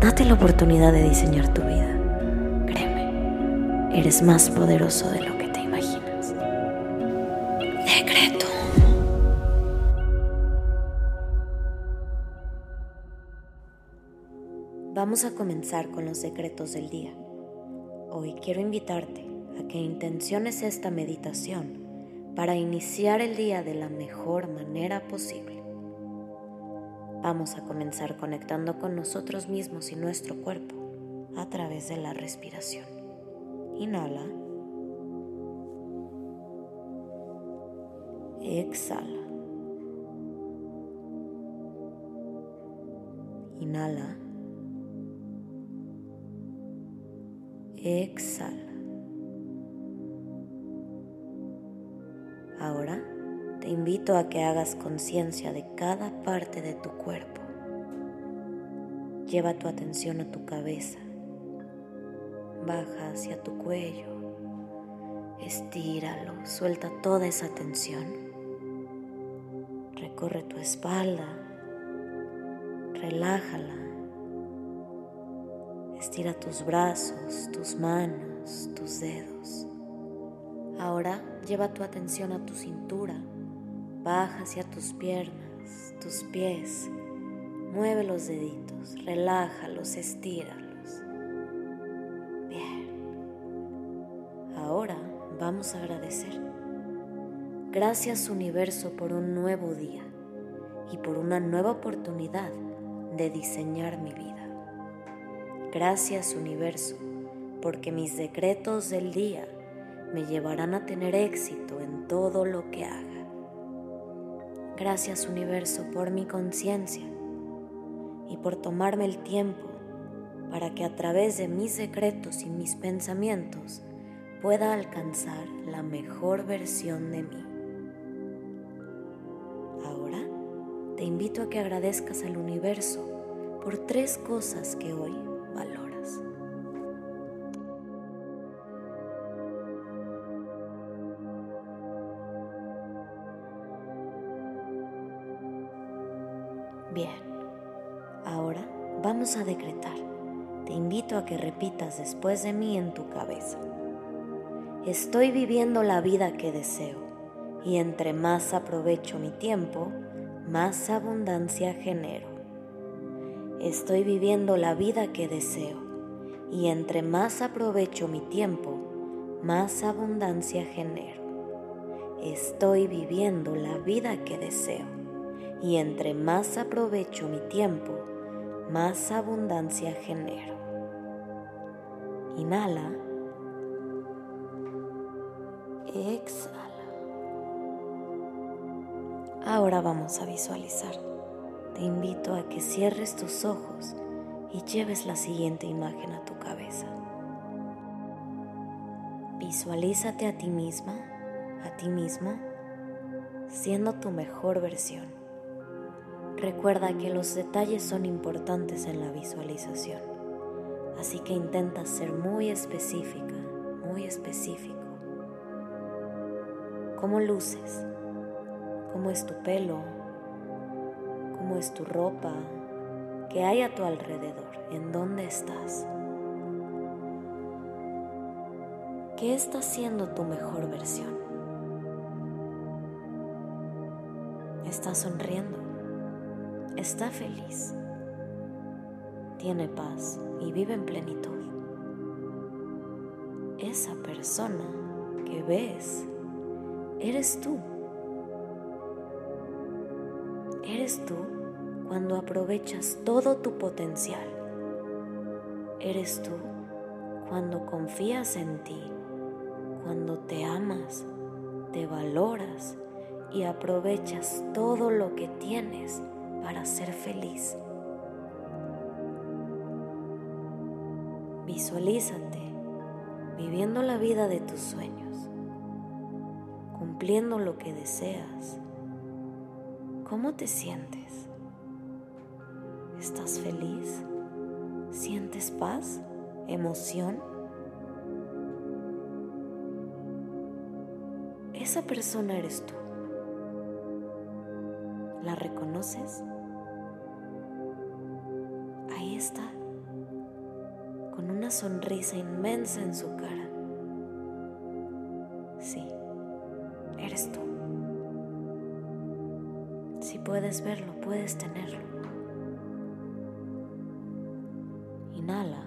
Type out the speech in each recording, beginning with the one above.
Date la oportunidad de diseñar tu vida. Créeme, eres más poderoso de lo que te imaginas. Decreto. Vamos a comenzar con los secretos del día. Hoy quiero invitarte a que intenciones esta meditación para iniciar el día de la mejor manera posible. Vamos a comenzar conectando con nosotros mismos y nuestro cuerpo a través de la respiración. Inhala. Exhala. Inhala. Exhala. Invito a que hagas conciencia de cada parte de tu cuerpo. Lleva tu atención a tu cabeza. Baja hacia tu cuello. Estíralo, suelta toda esa tensión. Recorre tu espalda. Relájala. Estira tus brazos, tus manos, tus dedos. Ahora lleva tu atención a tu cintura, baja hacia tus piernas, tus pies, mueve los deditos, relájalos, estíralos. Bien. Ahora vamos a agradecer. Gracias universo por un nuevo día y por una nueva oportunidad de diseñar mi vida. Gracias universo porque mis decretos del día me llevarán a tener éxito en todo lo que haga. Gracias universo por mi conciencia y por tomarme el tiempo para que a través de mis secretos y mis pensamientos pueda alcanzar la mejor versión de mí. Ahora te invito a que agradezcas al universo por tres cosas que hoy valoras. Bien, ahora vamos a decretar. Te invito a que repitas después de mí en tu cabeza. Estoy viviendo la vida que deseo y entre más aprovecho mi tiempo, más abundancia genero. Estoy viviendo la vida que deseo y entre más aprovecho mi tiempo, más abundancia genero. Estoy viviendo la vida que deseo y entre más aprovecho mi tiempo, más abundancia genero. Inhala. Exhala. Ahora vamos a visualizar. Te invito a que cierres tus ojos y lleves la siguiente imagen a tu cabeza. Visualízate a ti misma, a ti mismo, siendo tu mejor versión. Recuerda que los detalles son importantes en la visualización, así que intenta ser muy específica, muy específico. ¿Cómo luces? ¿Cómo es tu pelo? ¿Cómo es tu ropa? ¿Qué hay a tu alrededor? ¿En dónde estás? ¿Qué está siendo tu mejor versión? ¿Estás sonriendo? Está feliz, tiene paz y vive en plenitud. Esa persona que ves, eres tú. Eres tú cuando aprovechas todo tu potencial. Eres tú cuando confías en ti, cuando te amas, te valoras y aprovechas todo lo que tienes para ser feliz. Visualízate viviendo la vida de tus sueños, cumpliendo lo que deseas. ¿Cómo te sientes? ¿Estás feliz? ¿Sientes paz? ¿Emoción? Esa persona eres tú. ¿La reconoces? Ahí está, con una sonrisa inmensa en su cara. Sí, eres tú. Si puedes verlo, puedes tenerlo. Inhala.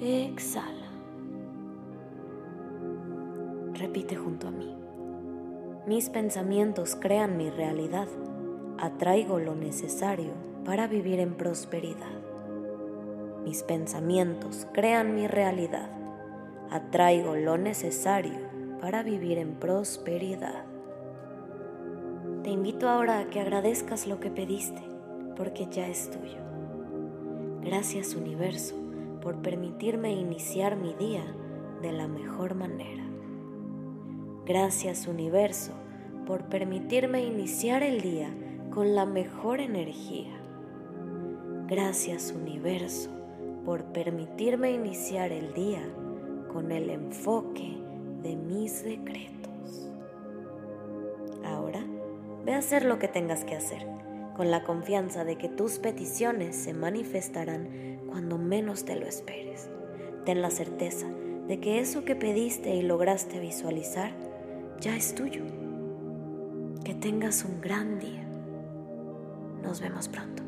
Exhala. Repite junto a mí. Mis pensamientos crean mi realidad. Atraigo lo necesario para vivir en prosperidad. Mis pensamientos crean mi realidad. Atraigo lo necesario para vivir en prosperidad. Te invito ahora a que agradezcas lo que pediste, porque ya es tuyo. Gracias universo por permitirme iniciar mi día de la mejor manera. Gracias universo por permitirme iniciar el día con la mejor energía. Gracias universo por permitirme iniciar el día con el enfoque de mis decretos. Ahora ve a hacer lo que tengas que hacer, con la confianza de que tus peticiones se manifestarán cuando menos te lo esperes. Ten la certeza de que eso que pediste y lograste visualizar ya es tuyo. Que tengas un gran día. Nos vemos pronto.